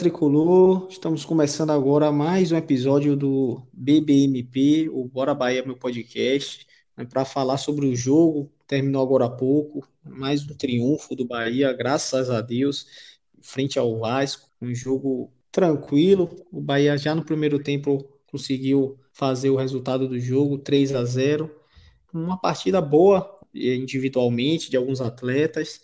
Tricolor, estamos começando agora mais um episódio do BBMP, o Bora Bahia, meu podcast, né, para falar sobre o jogo, terminou agora há pouco, mais um triunfo do Bahia, graças a Deus, frente ao Vasco, um jogo tranquilo, o Bahia já no primeiro tempo conseguiu fazer o resultado do jogo, 3 a 0 uma partida boa eh, individualmente de alguns atletas,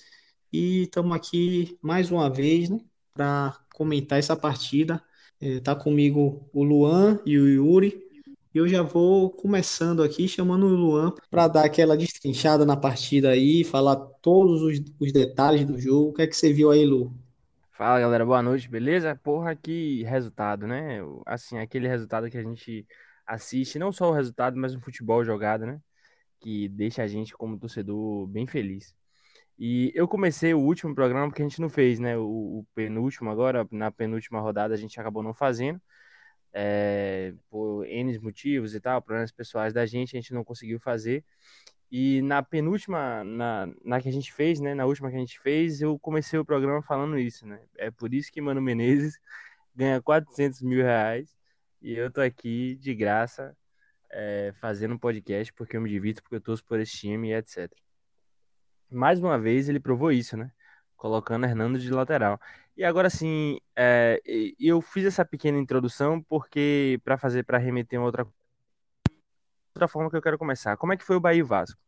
e estamos aqui mais uma vez, né, para comentar essa partida. Está é, comigo o Luan e o Yuri. E eu já vou começando aqui, chamando o Luan para dar aquela destrinchada na partida aí, falar todos os, os, detalhes do jogo. O que é que você viu aí, Lu? Fala galera, boa noite, beleza? Porra, que resultado, né? Assim, aquele resultado que a gente assiste, não só o resultado, mas o futebol jogado, né? Que deixa a gente, como torcedor, bem feliz. E eu comecei o último programa porque a gente não fez, né? O, o penúltimo agora, na penúltima rodada, a gente acabou não fazendo. É, por N motivos e tal, problemas pessoais da gente, a gente não conseguiu fazer. E na penúltima, na, na que a gente fez, né? Na última que a gente fez, eu comecei o programa falando isso, né? É por isso que Mano Menezes ganha 400 mil reais e eu tô aqui de graça é, fazendo um podcast porque eu me divirto, porque eu torço por esse time e etc mais uma vez ele provou isso, né? Colocando Hernando de lateral. E agora sim, é, eu fiz essa pequena introdução porque para fazer para remeter uma outra outra forma que eu quero começar. Como é que foi o Bahia e Vasco?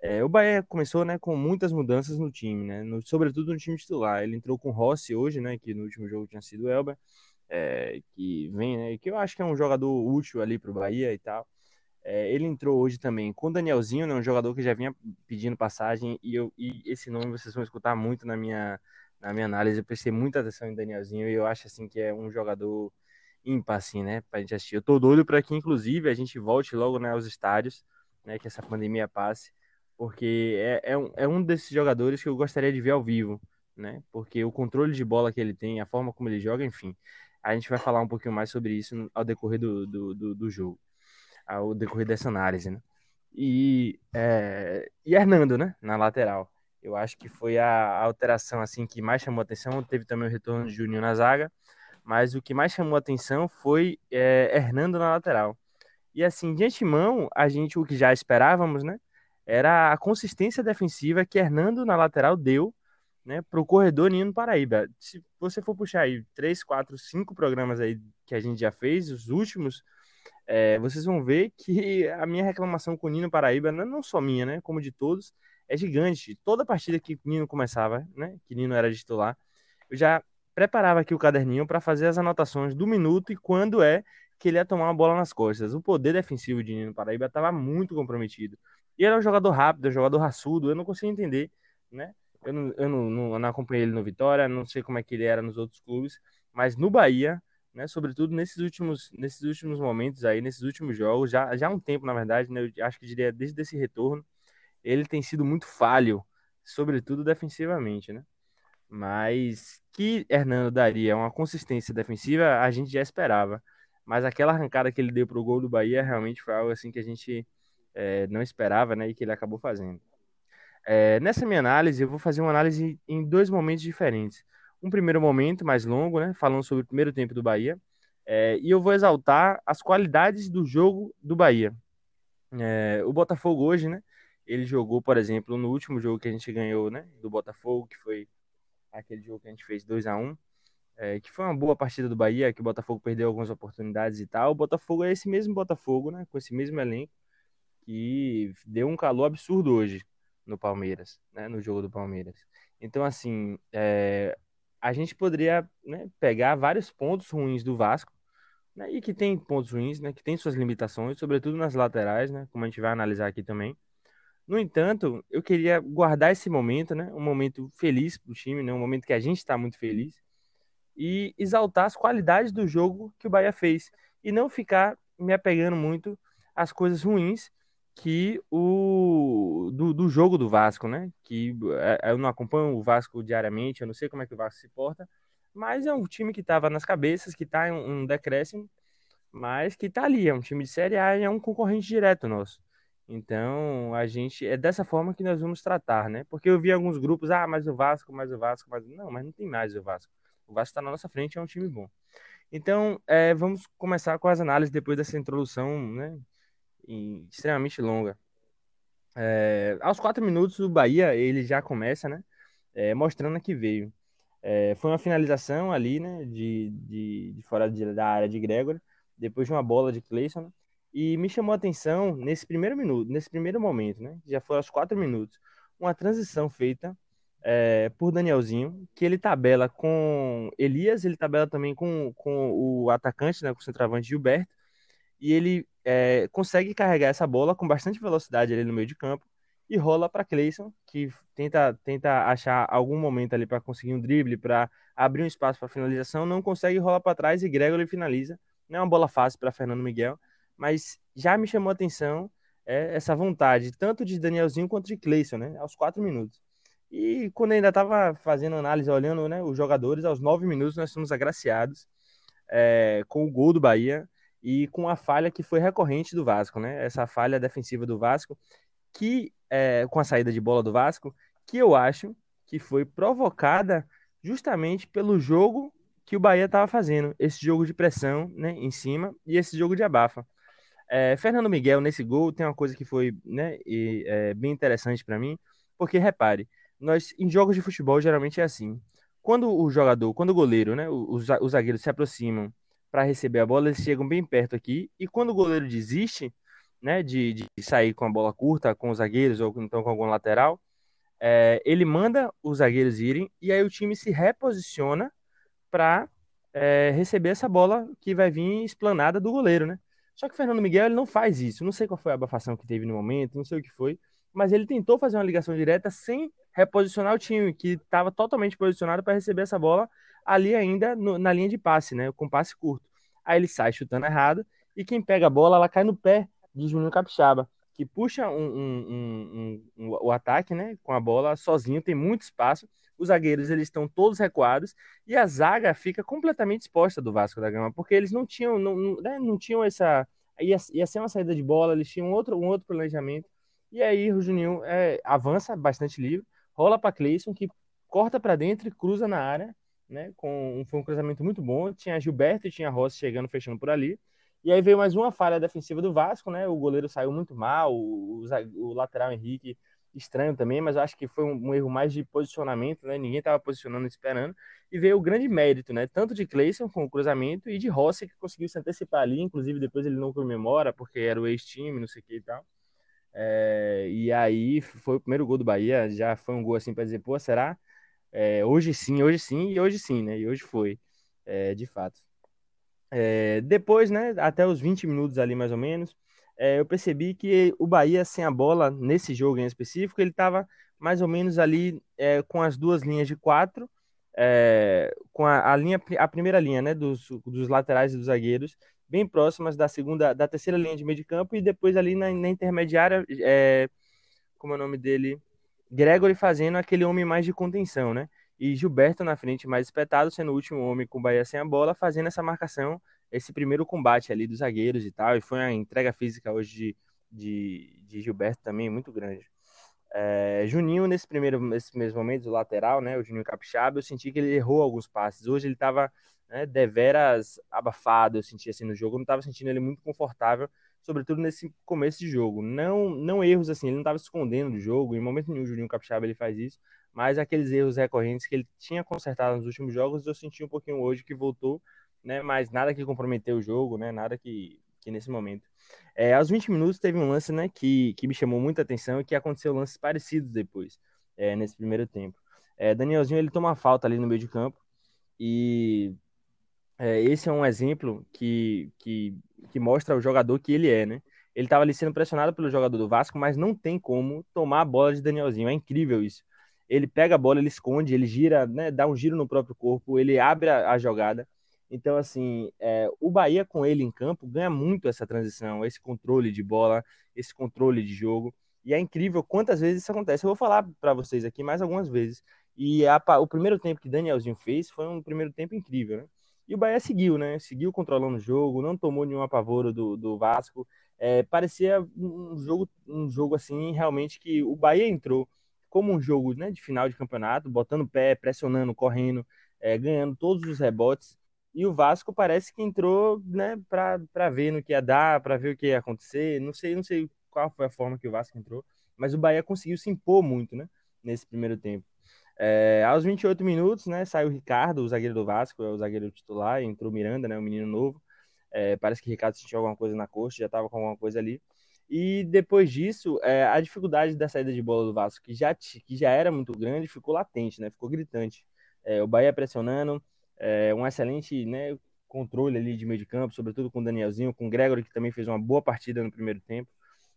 É, o Bahia começou, né, com muitas mudanças no time, né? No, sobretudo no time titular. Ele entrou com Rossi hoje, né, que no último jogo tinha sido o Elber, é, que vem, né, que eu acho que é um jogador útil ali para o Bahia e tal. É, ele entrou hoje também com o Danielzinho, né, um jogador que já vinha pedindo passagem, e, eu, e esse nome vocês vão escutar muito na minha, na minha análise. Eu prestei muita atenção em Danielzinho e eu acho assim que é um jogador ímpar, assim, né, pra gente assistir. Eu tô doido para que, inclusive, a gente volte logo né, aos estádios, né, que essa pandemia passe, porque é, é, um, é um desses jogadores que eu gostaria de ver ao vivo, né, porque o controle de bola que ele tem, a forma como ele joga, enfim. A gente vai falar um pouquinho mais sobre isso ao decorrer do, do, do, do jogo ao decorrer dessa análise, né? E, é, e Hernando, né, na lateral. Eu acho que foi a alteração assim que mais chamou atenção. Teve também o retorno de Juninho na zaga, mas o que mais chamou atenção foi é, Hernando na lateral. E assim, de antemão, a gente o que já esperávamos, né, era a consistência defensiva que Hernando na lateral deu, né, para o corredor Nino Paraíba. Se você for puxar aí três, quatro, cinco programas aí que a gente já fez, os últimos é, vocês vão ver que a minha reclamação com o Nino Paraíba, não só minha, né, como de todos, é gigante. Toda partida que o Nino começava, né, que Nino era titular, eu já preparava aqui o caderninho para fazer as anotações do minuto e quando é que ele ia tomar uma bola nas costas. O poder defensivo de Nino Paraíba estava muito comprometido. E é um jogador rápido, um jogador raçudo, eu não consigo entender, né? Eu não, eu não, não, não acompanhei ele no Vitória, não sei como é que ele era nos outros clubes, mas no Bahia né? Sobretudo nesses últimos, nesses últimos momentos aí, nesses últimos jogos, já, já há um tempo, na verdade, né? Eu acho que diria desde esse retorno, ele tem sido muito falho, sobretudo defensivamente, né? Mas que Hernando daria uma consistência defensiva, a gente já esperava. Mas aquela arrancada que ele deu para o gol do Bahia realmente foi algo assim que a gente é, não esperava, né? E que ele acabou fazendo. É, nessa minha análise, eu vou fazer uma análise em dois momentos diferentes um primeiro momento mais longo, né, falando sobre o primeiro tempo do Bahia, é, e eu vou exaltar as qualidades do jogo do Bahia. É, o Botafogo hoje, né, ele jogou, por exemplo, no último jogo que a gente ganhou, né, do Botafogo, que foi aquele jogo que a gente fez 2 a 1 é, que foi uma boa partida do Bahia, que o Botafogo perdeu algumas oportunidades e tal. O Botafogo é esse mesmo Botafogo, né, com esse mesmo elenco, que deu um calor absurdo hoje no Palmeiras, né, no jogo do Palmeiras. Então, assim, é, a gente poderia né, pegar vários pontos ruins do Vasco, né, e que tem pontos ruins, né, que tem suas limitações, sobretudo nas laterais, né, como a gente vai analisar aqui também. No entanto, eu queria guardar esse momento, né, um momento feliz para o time, né, um momento que a gente está muito feliz, e exaltar as qualidades do jogo que o Bahia fez, e não ficar me apegando muito às coisas ruins que o do, do jogo do Vasco, né? Que é, eu não acompanho o Vasco diariamente, eu não sei como é que o Vasco se porta, mas é um time que estava nas cabeças, que está em um decréscimo, mas que está ali, é um time de Série A e é um concorrente direto nosso. Então, a gente é dessa forma que nós vamos tratar, né? Porque eu vi alguns grupos, ah, mas o Vasco, mas o Vasco, mas não, mas não tem mais o Vasco. O Vasco está na nossa frente, é um time bom. Então, é, vamos começar com as análises depois dessa introdução, né? Extremamente longa. É, aos quatro minutos, o Bahia ele já começa, né? É, mostrando que veio. É, foi uma finalização ali, né? De, de, de fora de, da área de Gregory, depois de uma bola de Clayson. Né, e me chamou a atenção nesse primeiro minuto, nesse primeiro momento, né? Já foi aos quatro minutos, uma transição feita é, por Danielzinho, que ele tabela com Elias, ele tabela também com, com o atacante, né? Com o centroavante Gilberto, e ele é, consegue carregar essa bola com bastante velocidade ali no meio de campo e rola para Cleison, que tenta, tenta achar algum momento ali para conseguir um drible, para abrir um espaço para finalização, não consegue rolar para trás e Gregory finaliza. Não é uma bola fácil para Fernando Miguel, mas já me chamou a atenção é, essa vontade, tanto de Danielzinho quanto de Cleison, né, aos quatro minutos. E quando ainda estava fazendo análise, olhando né, os jogadores, aos nove minutos nós fomos agraciados é, com o gol do Bahia e com a falha que foi recorrente do Vasco, né? Essa falha defensiva do Vasco, que é, com a saída de bola do Vasco, que eu acho que foi provocada justamente pelo jogo que o Bahia estava fazendo, esse jogo de pressão né, em cima e esse jogo de abafa. É, Fernando Miguel, nesse gol, tem uma coisa que foi né, e, é, bem interessante para mim, porque repare, nós em jogos de futebol geralmente é assim. Quando o jogador, quando o goleiro, né, os, os zagueiros se aproximam para receber a bola, eles chegam bem perto aqui. E quando o goleiro desiste, né, de, de sair com a bola curta, com os zagueiros ou então com algum lateral, é, ele manda os zagueiros irem e aí o time se reposiciona para é, receber essa bola que vai vir esplanada do goleiro, né? Só que o Fernando Miguel ele não faz isso. Não sei qual foi a abafação que teve no momento, não sei o que foi, mas ele tentou fazer uma ligação direta sem reposicionar o time, que estava totalmente posicionado para receber essa bola ali ainda no, na linha de passe, né? Com passe curto. Aí ele sai chutando errado e quem pega a bola, ela cai no pé de Juninho Capixaba, que puxa um, um, um, o ataque, né? Com a bola sozinho, tem muito espaço. Os zagueiros eles estão todos recuados e a zaga fica completamente exposta do Vasco da Gama, porque eles não tinham, não, não, né, não tinham essa. Ia, ia ser uma saída de bola, eles tinham outro, um outro planejamento. E aí o Juninho é, avança bastante livre, rola para Cleison, que corta para dentro e cruza na área né? Com, foi um cruzamento muito bom. Tinha Gilberto e tinha Rossi chegando, fechando por ali. E aí veio mais uma falha defensiva do Vasco, né? O goleiro saiu muito mal, o, o, lateral Henrique estranho também, mas eu acho que foi um, um, erro mais de posicionamento, né? Ninguém estava posicionando esperando. E veio o grande mérito, né? Tanto de Cleison com o cruzamento e de Rossi que conseguiu se antecipar ali, inclusive depois ele não comemora porque era o ex-time, não sei o que e tal. É, e aí foi o primeiro gol do Bahia, já foi um gol assim para dizer, pô, será? É, hoje sim, hoje sim e hoje sim, né? E hoje foi, é, de fato. É, depois, né, até os 20 minutos ali mais ou menos, é, eu percebi que o Bahia sem a bola, nesse jogo em específico, ele estava mais ou menos ali é, com as duas linhas de quatro, é, com a, a, linha, a primeira linha, né, dos, dos laterais e dos zagueiros, bem próximas da segunda, da terceira linha de meio de campo e depois ali na, na intermediária, como é o nome dele? Gregory fazendo aquele homem mais de contenção, né? E Gilberto na frente mais espetado, sendo o último homem com o Bahia sem a bola, fazendo essa marcação, esse primeiro combate ali dos zagueiros e tal. E foi uma entrega física hoje de, de, de Gilberto também muito grande. É, Juninho, nesse primeiro, nesses primeiros momentos, o lateral, né? O Juninho Capixaba, eu senti que ele errou alguns passes. Hoje ele estava né, deveras abafado, eu senti assim no jogo. Eu não estava sentindo ele muito confortável sobretudo nesse começo de jogo. Não, não erros assim, ele não estava escondendo do jogo, em momento nenhum o Juninho Capixaba ele faz isso, mas aqueles erros recorrentes que ele tinha consertado nos últimos jogos, eu senti um pouquinho hoje que voltou, né, mas nada que comprometeu o jogo, né, nada que, que nesse momento. É, aos 20 minutos teve um lance, né, que, que me chamou muita atenção e que aconteceu lances parecidos depois, é, nesse primeiro tempo. É, Danielzinho, ele toma falta ali no meio de campo e é, esse é um exemplo que, que que mostra o jogador que ele é, né? Ele estava ali sendo pressionado pelo jogador do Vasco, mas não tem como tomar a bola de Danielzinho. É incrível isso. Ele pega a bola, ele esconde, ele gira, né, dá um giro no próprio corpo, ele abre a, a jogada. Então, assim, é, o Bahia com ele em campo ganha muito essa transição, esse controle de bola, esse controle de jogo. E é incrível quantas vezes isso acontece. Eu vou falar para vocês aqui mais algumas vezes. E a, o primeiro tempo que Danielzinho fez foi um primeiro tempo incrível, né? E o Bahia seguiu, né? Seguiu controlando o jogo, não tomou nenhum apavoro do, do Vasco. É, parecia um jogo, um jogo assim, realmente que o Bahia entrou como um jogo né, de final de campeonato, botando pé, pressionando, correndo, é, ganhando todos os rebotes. E o Vasco parece que entrou, né, para ver no que ia dar, para ver o que ia acontecer. Não sei, não sei qual foi a forma que o Vasco entrou, mas o Bahia conseguiu se impor muito, né, nesse primeiro tempo. É, aos 28 minutos, né, saiu o Ricardo, o zagueiro do Vasco, é o zagueiro titular, entrou Miranda, né, o menino novo. É, parece que o Ricardo sentiu alguma coisa na coxa, já estava com alguma coisa ali. E depois disso, é, a dificuldade da saída de bola do Vasco, que já, que já era muito grande, ficou latente, né, ficou gritante. É, o Bahia pressionando, é, um excelente né, controle ali de meio de campo, sobretudo com o Danielzinho, com o Gregory, que também fez uma boa partida no primeiro tempo.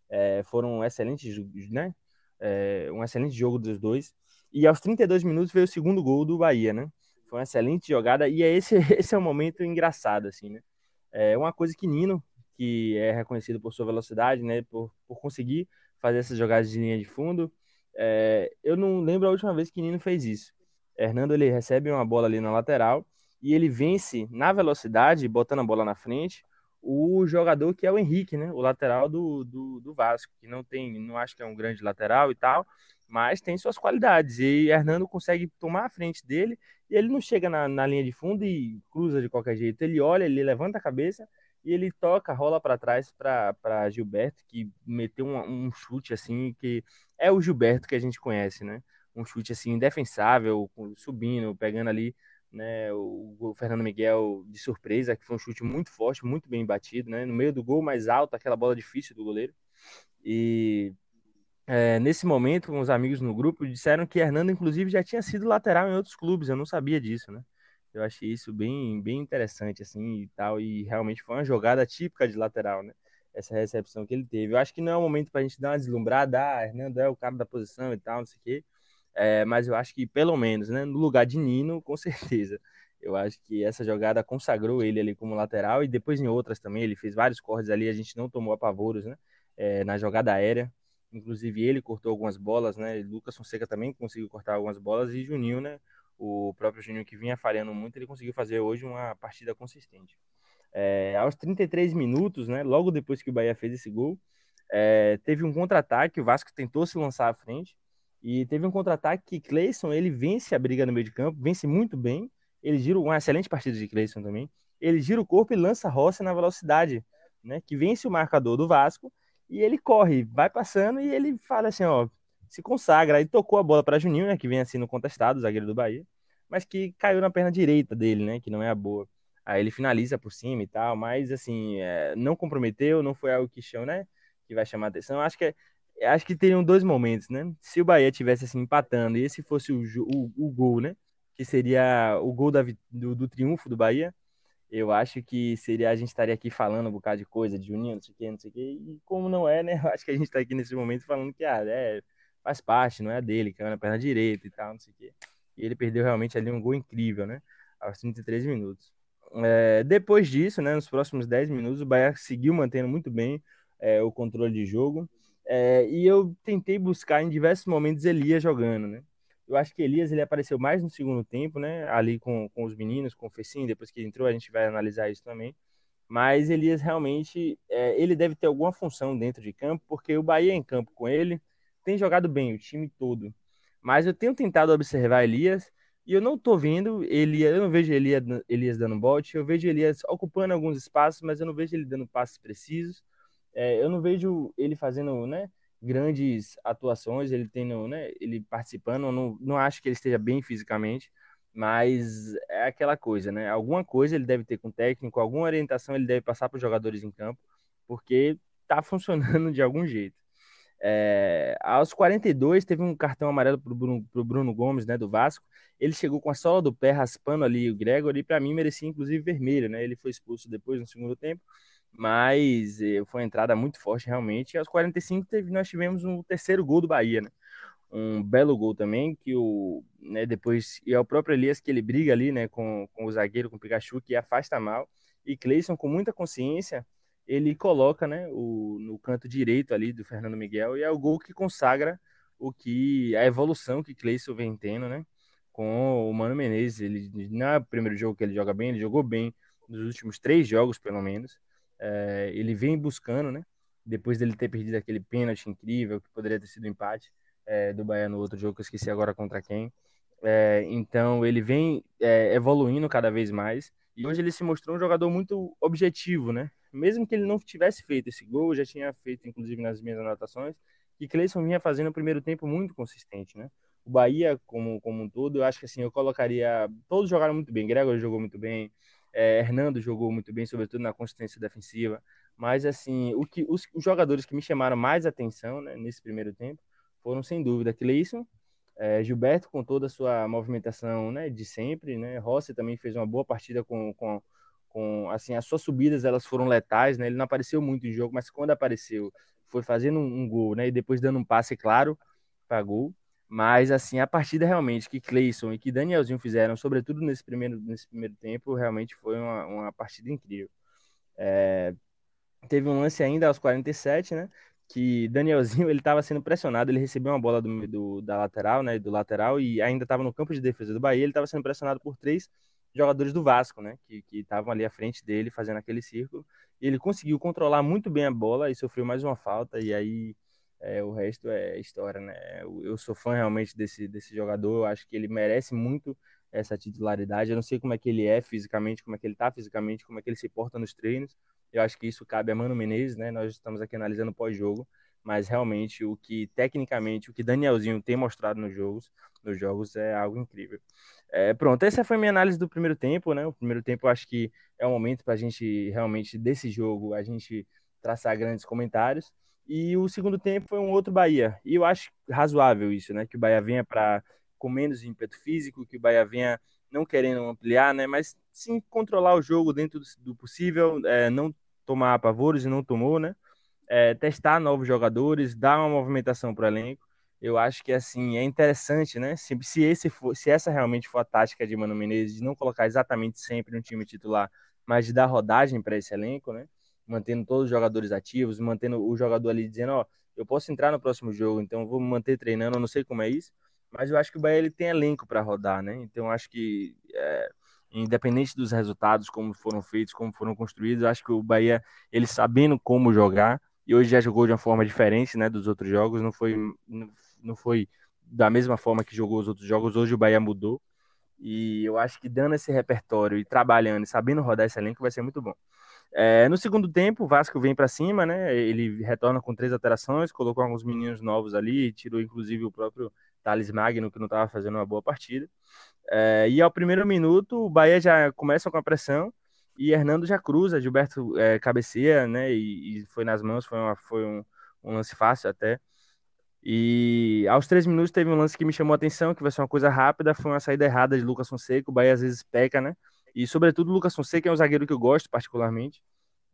É, foram excelentes, né? É, um excelente jogo dos dois. E aos 32 minutos veio o segundo gol do Bahia, né? Foi uma excelente jogada e é esse, esse é um momento engraçado, assim, né? É uma coisa que Nino, que é reconhecido por sua velocidade, né? Por, por conseguir fazer essas jogadas de linha de fundo. É, eu não lembro a última vez que Nino fez isso. Hernando ele recebe uma bola ali na lateral e ele vence na velocidade, botando a bola na frente, o jogador que é o Henrique, né? O lateral do, do, do Vasco, que não tem, não acho que é um grande lateral e tal, mas tem suas qualidades. E Hernando consegue tomar a frente dele e ele não chega na, na linha de fundo e cruza de qualquer jeito. Ele olha, ele levanta a cabeça e ele toca, rola para trás para Gilberto, que meteu um, um, chute assim, que é o Gilberto que a gente conhece, né? Um chute assim, indefensável, subindo, pegando ali né, o, o, Fernando Miguel de surpresa, que foi um chute muito forte, muito bem batido, né? No meio do gol mais alto, aquela bola difícil do goleiro. E é, nesse momento, os amigos no grupo disseram que Hernando, inclusive, já tinha sido lateral em outros clubes. Eu não sabia disso, né? Eu achei isso bem, bem interessante, assim, e tal. E realmente foi uma jogada típica de lateral, né? Essa recepção que ele teve. Eu acho que não é o momento para a gente dar uma deslumbrada. Ah, Hernando é o cara da posição e tal, não sei o quê. É, mas eu acho que, pelo menos, né? No lugar de Nino, com certeza. Eu acho que essa jogada consagrou ele ali como lateral. E depois em outras também, ele fez vários cortes ali. A gente não tomou apavoros, né? É, na jogada aérea. Inclusive ele cortou algumas bolas, né? Lucas Fonseca também conseguiu cortar algumas bolas e Juninho, né? O próprio Juninho que vinha falhando muito, ele conseguiu fazer hoje uma partida consistente. É, aos 33 minutos, né? Logo depois que o Bahia fez esse gol, é, teve um contra-ataque, o Vasco tentou se lançar à frente e teve um contra-ataque que Cleison, ele vence a briga no meio de campo, vence muito bem, ele gira uma excelente partida de Cleison também, ele gira o corpo e lança Rossi na velocidade, né? Que vence o marcador do Vasco e ele corre, vai passando e ele fala assim, ó, se consagra. Aí tocou a bola para Juninho, né, que vem assim no contestado, zagueiro do Bahia, mas que caiu na perna direita dele, né, que não é a boa. Aí ele finaliza por cima e tal, mas assim, é, não comprometeu, não foi algo que chama, né, que vai chamar atenção. Acho que é, acho que teriam dois momentos, né? Se o Bahia tivesse assim empatando e esse fosse o, o, o gol, né, que seria o gol da, do, do triunfo do Bahia, eu acho que seria a gente estaria aqui falando um bocado de coisa de Juninho, não sei o que, não sei o que, e como não é, né? Eu acho que a gente está aqui nesse momento falando que ah, é, faz parte, não é dele, é na perna direita e tal, não sei o que. E ele perdeu realmente ali um gol incrível, né? Aos 33 minutos. É, depois disso, né, nos próximos 10 minutos, o Bahia seguiu mantendo muito bem é, o controle de jogo. É, e eu tentei buscar em diversos momentos Elias jogando, né? Eu acho que Elias ele apareceu mais no segundo tempo, né? Ali com, com os meninos, com o Fecinho, depois que ele entrou, a gente vai analisar isso também. Mas Elias realmente, é, ele deve ter alguma função dentro de campo, porque o Bahia em campo com ele tem jogado bem, o time todo. Mas eu tenho tentado observar Elias e eu não tô vendo ele, eu não vejo Elias, Elias dando bote, eu vejo Elias ocupando alguns espaços, mas eu não vejo ele dando passes precisos. É, eu não vejo ele fazendo, né? grandes atuações, ele tendo, né, ele participando, não, não acho que ele esteja bem fisicamente, mas é aquela coisa, né? Alguma coisa ele deve ter com o técnico, alguma orientação ele deve passar para os jogadores em campo, porque tá funcionando de algum jeito. É, aos 42 teve um cartão amarelo para o Bruno, Bruno, Gomes, né, do Vasco. Ele chegou com a sola do pé raspando ali o Gregor e para mim merecia inclusive vermelho, né? Ele foi expulso depois no segundo tempo mas eh, foi uma entrada muito forte realmente. E aos 45 teve, nós tivemos um terceiro gol do Bahia, né? Um belo gol também, que o, né, depois, e é o próprio Elias que ele briga ali, né, com, com o zagueiro, com o Pikachu, que afasta mal, e Cleison, com muita consciência, ele coloca, né, o, no canto direito ali do Fernando Miguel, e é o gol que consagra o que, a evolução que Cleison vem tendo, né, com o Mano Menezes, ele, não é o primeiro jogo que ele joga bem, ele jogou bem nos últimos três jogos, pelo menos, é, ele vem buscando, né? Depois dele ter perdido aquele pênalti incrível, que poderia ter sido um empate é, do Bahia no outro jogo, que eu esqueci agora contra quem. É, então ele vem evoluindo cada vez mais. E hoje ele se mostrou um jogador muito objetivo, né? Mesmo que ele não tivesse feito esse gol, já tinha feito, inclusive, nas minhas anotações, que Cleison vinha fazendo o primeiro tempo muito consistente, né? O Bahia, como, como um todo, eu acho que assim, eu colocaria. Todos jogaram muito bem. Gregor jogou muito bem, é, Hernando jogou muito bem, sobretudo na consistência defensiva. Mas, assim, o que, os, os jogadores que me chamaram mais atenção né, nesse primeiro tempo foram, sem dúvida, Cleison, é, Gilberto com toda a sua movimentação né, de sempre, né? Rossi também fez uma boa partida com, com, com assim as suas subidas elas foram letais, né? Ele não apareceu muito em jogo, mas quando apareceu foi fazendo um, um gol, né? E depois dando um passe claro para gol. Mas, assim, a partida realmente que Cleison e que Danielzinho fizeram, sobretudo nesse primeiro, nesse primeiro tempo, realmente foi uma, uma partida incrível. É, teve um lance ainda aos 47, né? Que Danielzinho ele estava sendo pressionado, ele recebeu uma bola do, do, da lateral, né? Do lateral e ainda estava no campo de defesa do Bahia. Ele estava sendo pressionado por três jogadores do Vasco, né? Que estavam ali à frente dele fazendo aquele círculo. E ele conseguiu controlar muito bem a bola e sofreu mais uma falta. E aí é, o resto é história, né? Eu sou fã realmente desse, desse jogador, eu acho que ele merece muito essa titularidade. Eu não sei como é que ele é fisicamente, como é que ele tá fisicamente, como é que ele se porta nos treinos. Eu acho que isso cabe a Mano Menezes, né? Nós estamos aqui analisando pós-jogo, mas realmente o que tecnicamente, o que Danielzinho tem mostrado nos jogos, nos jogos é algo incrível. É, pronto, essa foi minha análise do primeiro tempo, né? O primeiro tempo eu acho que é o momento para a gente realmente desse jogo a gente traçar grandes comentários. E o segundo tempo foi um outro Bahia. E eu acho razoável isso, né? Que o Bahia venha para com menos ímpeto físico, que o Bahia venha não querendo ampliar, né? Mas sim controlar o jogo dentro do, possível, é, não tomar apavoros e não tomou, né? É, testar novos jogadores, dar uma movimentação para o elenco. Eu acho que assim é interessante, né? Se, se, esse for, se essa realmente for a tática de Mano Menezes, de não colocar exatamente sempre no time titular, mas de dar rodagem para esse elenco, né? mantendo todos os jogadores ativos, mantendo o jogador ali dizendo, ó, eu posso entrar no próximo jogo, então vou me manter treinando, eu não sei como é isso, mas eu acho que o Bahia ele tem elenco para rodar, né? Então acho que é, independente dos resultados, como foram feitos, como foram construídos, acho que o Bahia ele sabendo como jogar e hoje já jogou de uma forma diferente, né, dos outros jogos, não foi não foi da mesma forma que jogou os outros jogos, hoje o Bahia mudou. E eu acho que dando esse repertório e trabalhando e sabendo rodar esse elenco vai ser muito bom. É, no segundo tempo, o Vasco vem para cima, né? Ele retorna com três alterações, colocou alguns meninos novos ali, tirou inclusive o próprio Thales Magno, que não estava fazendo uma boa partida. É, e ao primeiro minuto, o Bahia já começa com a pressão e Hernando já cruza, Gilberto é, cabeceia, né? E, e, foi nas mãos, foi, uma, foi um, um, lance fácil até. E aos três minutos teve um lance que me chamou a atenção, que vai ser uma coisa rápida, foi uma saída errada de Lucas Fonseca. O Bahia às vezes peca, né? E, sobretudo, o Lucas Fonseca é um zagueiro que eu gosto particularmente.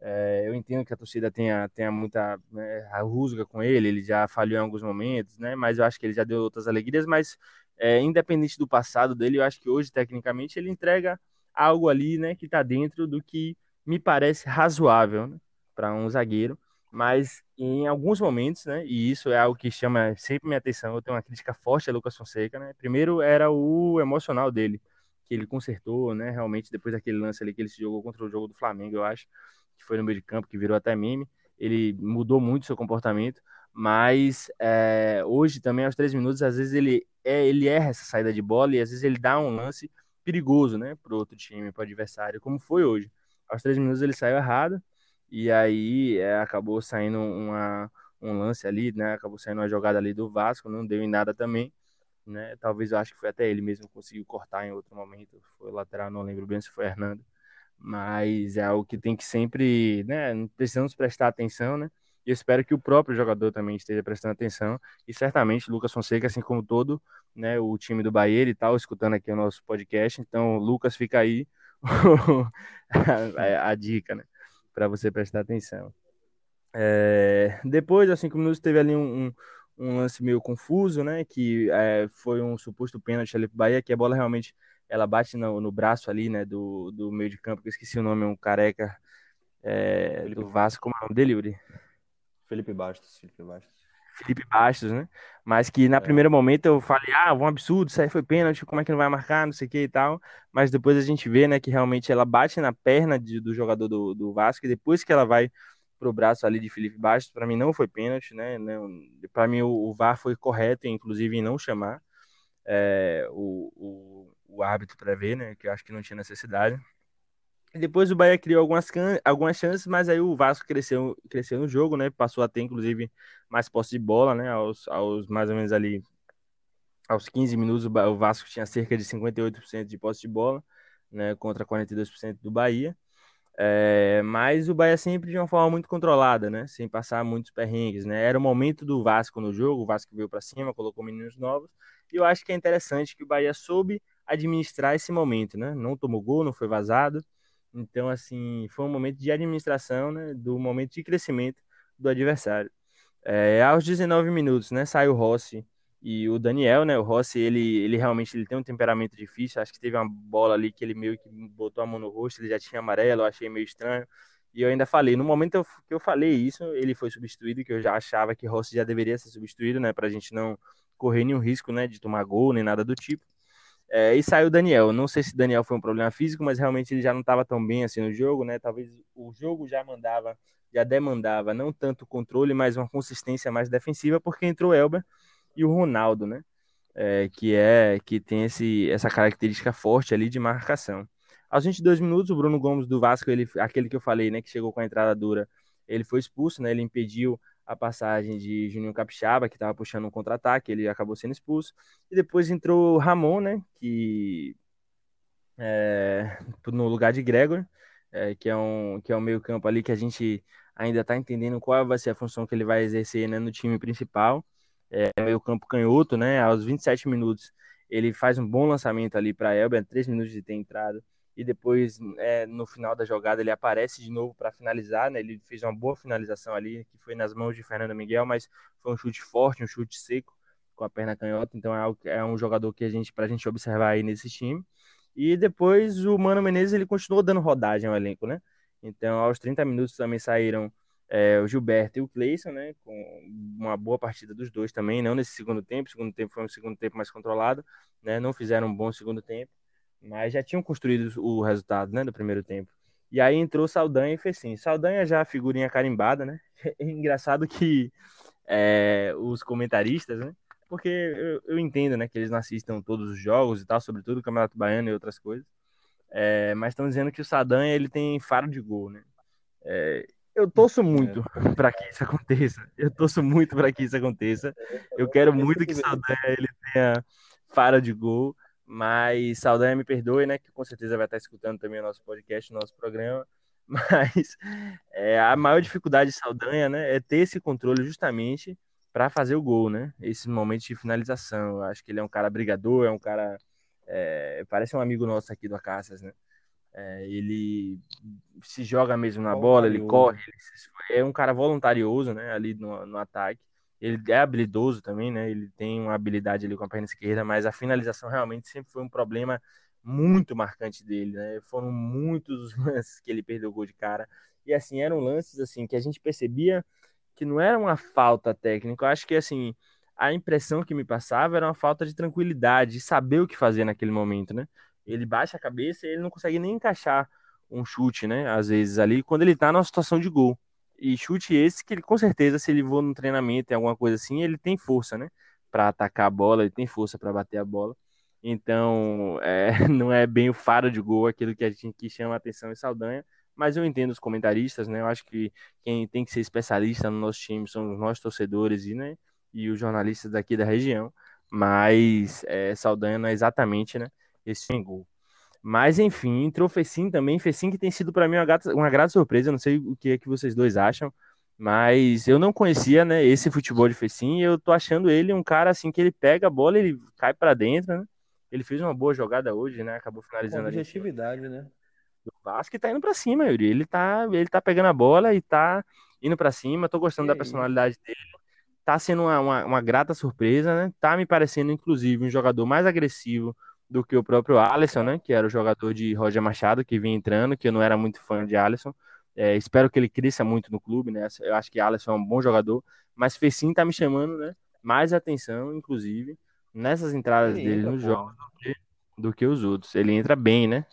É, eu entendo que a torcida tenha, tenha muita né, rusga com ele, ele já falhou em alguns momentos, né? Mas eu acho que ele já deu outras alegrias. Mas, é, independente do passado dele, eu acho que hoje, tecnicamente, ele entrega algo ali, né? Que está dentro do que me parece razoável né, para um zagueiro. Mas em alguns momentos, né? E isso é algo que chama sempre minha atenção. Eu tenho uma crítica forte a Lucas Fonseca, né? Primeiro era o emocional dele que ele consertou, né? Realmente, depois daquele lance ali que ele se jogou contra o jogo do Flamengo, eu acho, que foi no meio de campo, que virou até meme. Ele mudou muito seu comportamento, mas é, hoje também, aos três minutos, às vezes ele, é, ele erra essa saída de bola e às vezes ele dá um lance perigoso, né? Para outro time, para o adversário, como foi hoje. Aos três minutos ele saiu errado e aí é, acabou saindo uma, um lance ali, né? Acabou saindo uma jogada ali do Vasco, não deu em nada também né? Talvez eu acho que foi até ele mesmo que conseguiu cortar em outro momento. Foi lateral, não lembro bem se foi Hernando. Mas é algo que tem que sempre, né? Precisamos prestar atenção, né? E espero que o próprio jogador também esteja prestando atenção. E certamente Lucas Fonseca, assim como todo né, o time do Bahia, ele está escutando aqui o nosso podcast. Então, Lucas, fica aí a, a, dica, né? Para você prestar atenção. É, depois, aos cinco minutos, teve ali um, um um lance meio confuso, né? Que é, foi um suposto pênalti ali pro Bahia, que a bola realmente ela bate no, no braço ali, né? Do, do meio de campo, que eu esqueci o nome, um careca é, do Vasco, como é o nome dele, Yuri? Felipe Bastos, Felipe Bastos. Felipe Bastos, né? Mas que na é. primeiro momento eu falei, ah, um absurdo, isso aí foi pênalti, como é que não vai marcar, não sei o que e tal. Mas depois a gente vê, né, que realmente ela bate na perna de, do jogador do, do Vasco e depois que ela vai pro braço ali de Felipe Bastos, para mim não foi pênalti, né? Para mim o, o VAR foi correto, inclusive em não chamar. é, o, o, o árbitro prevê, né? Que eu acho que não tinha necessidade. Depois o Bahia criou algumas, algumas chances, mas aí o Vasco cresceu, cresceu no jogo, né? Passou a ter, inclusive, mais posse de bola, né? Aos, aos mais ou menos ali, aos 15 minutos, o Vasco tinha cerca de 58% de posse de bola, né? Contra 42% do Bahia. É, mas o Bahia sempre de uma forma muito controlada, né? Sem passar muitos perrengues, né? Era o momento do Vasco no jogo, o Vasco veio para cima, colocou meninos novos, e eu acho que é interessante que o Bahia soube administrar esse momento, né? Não tomou gol, não foi vazado. Então, assim, foi um momento de administração, né? Do momento de crescimento do adversário. É, aos 19 minutos, né? Sai o Rossi e o Daniel, né? O Rossi, ele, ele realmente ele tem um temperamento difícil. Acho que teve uma bola ali que ele meio que botou a mão no rosto, ele já tinha amarelo, eu achei meio estranho. E eu ainda falei, no momento que eu falei isso, ele foi substituído, que eu já achava que Rossi já deveria ser substituído, né? Pra gente não correr nenhum risco, né? De tomar gol, nem nada do tipo. É, e saiu o Daniel. Não sei se Daniel foi um problema físico, mas realmente ele já não estava tão bem assim no jogo, né? Talvez o jogo já mandava, já demandava não tanto controle, mas uma consistência mais defensiva, porque entrou o Elber e o Ronaldo, né? É, que é que tem esse, essa característica forte ali de marcação. Aos 22 minutos, o Bruno Gomes do Vasco, ele, aquele que eu falei, né, que chegou com a entrada dura, ele foi expulso, né? Ele impediu a passagem de Juninho Capixaba, que estava puxando um contra-ataque, ele acabou sendo expulso. E depois entrou o Ramon, né? Que é, no lugar de Gregor, é, que é um que é um meio campo ali que a gente ainda está entendendo qual vai ser a função que ele vai exercer né, no time principal. É meio campo canhoto, né? Aos 27 minutos ele faz um bom lançamento ali para Elber, 3 minutos de ter entrado e depois é, no final da jogada ele aparece de novo para finalizar, né? Ele fez uma boa finalização ali, que foi nas mãos de Fernando Miguel, mas foi um chute forte, um chute seco com a perna canhota, então é, é um jogador que a gente para a gente observar aí nesse time. E depois o Mano Menezes ele continuou dando rodagem ao elenco, né? Então aos 30 minutos também saíram é, o Gilberto e o Cleison, né? Com uma boa partida dos dois também, não nesse segundo tempo. O segundo tempo foi um segundo tempo mais controlado, né? Não fizeram um bom segundo tempo mas já tinham construído o resultado, né, do primeiro tempo. E aí entrou Saldanha e fez sim. Saldanha já figurinha carimbada, né? É engraçado que é, os comentaristas, né? Porque eu, eu, entendo, né, que eles não assistam todos os jogos e tal, sobretudo o Campeonato Baiano e outras coisas. É, mas estão dizendo que o Saldanha ele tem faro de gol, né? É, eu torço muito é. para que isso aconteça. Eu torço muito para que isso aconteça. Eu quero muito que Saldanha ele tenha faro de gol. Mas Saldanha me perdoe, né? Que com certeza vai estar escutando também o nosso podcast, o nosso programa. Mas é, a maior dificuldade de Saldanha, né, é ter esse controle justamente para fazer o gol, né? Esse momento de finalização. Eu acho que ele é um cara brigador, é um cara. É, parece um amigo nosso aqui do Acaças, né? É, ele se joga mesmo na bola, ele corre, ele é um cara voluntarioso, né? Ali no, no ataque. Ele é habilidoso também, né? Ele tem uma habilidade ali com a perna esquerda, mas a finalização realmente sempre foi um problema muito marcante dele, né? Foram muitos lances que ele perdeu o gol de cara. E assim, eram lances assim que a gente percebia que não era uma falta técnica. Eu acho que assim, a impressão que me passava era uma falta de tranquilidade, de saber o que fazer naquele momento, né? Ele baixa a cabeça e ele não consegue nem encaixar um chute, né? Às vezes ali, quando ele tá numa situação de gol. E chute esse que ele, com certeza, se ele voa no treinamento, em alguma coisa assim, ele tem força, né? Para atacar a bola, ele tem força para bater a bola. Então, é, não é bem o faro de gol aquilo que a gente que chama a atenção em Saldanha, mas eu entendo os comentaristas, né? Eu acho que quem tem que ser especialista no nosso time são os nossos torcedores e, né? e os jornalistas daqui da região. Mas é, Saldanha não é exatamente né, esse gol. Mas enfim, entrou Fecim também. Fecim que tem sido para mim uma grata, uma grata surpresa. Eu não sei o que é que vocês dois acham, mas eu não conhecia, né, esse futebol de Fecim e eu tô achando ele um cara assim que ele pega a bola, ele cai para dentro, né? Ele fez uma boa jogada hoje, né? Acabou finalizando Com objetividade, ali. né? O Vasco tá indo para cima, Yuri. Ele tá, ele tá pegando a bola e tá indo para cima. Tô gostando da personalidade dele. Tá sendo uma, uma, uma grata surpresa, né? Tá me parecendo, inclusive, um jogador mais agressivo do que o próprio Alisson, né? Que era o jogador de Roger Machado, que vinha entrando, que eu não era muito fã de Alisson. É, espero que ele cresça muito no clube, né? Eu acho que Alisson é um bom jogador, mas Fecim tá me chamando, né? Mais atenção, inclusive, nessas entradas ele dele no jogo do que, do que, os outros. Ele entra bem, né?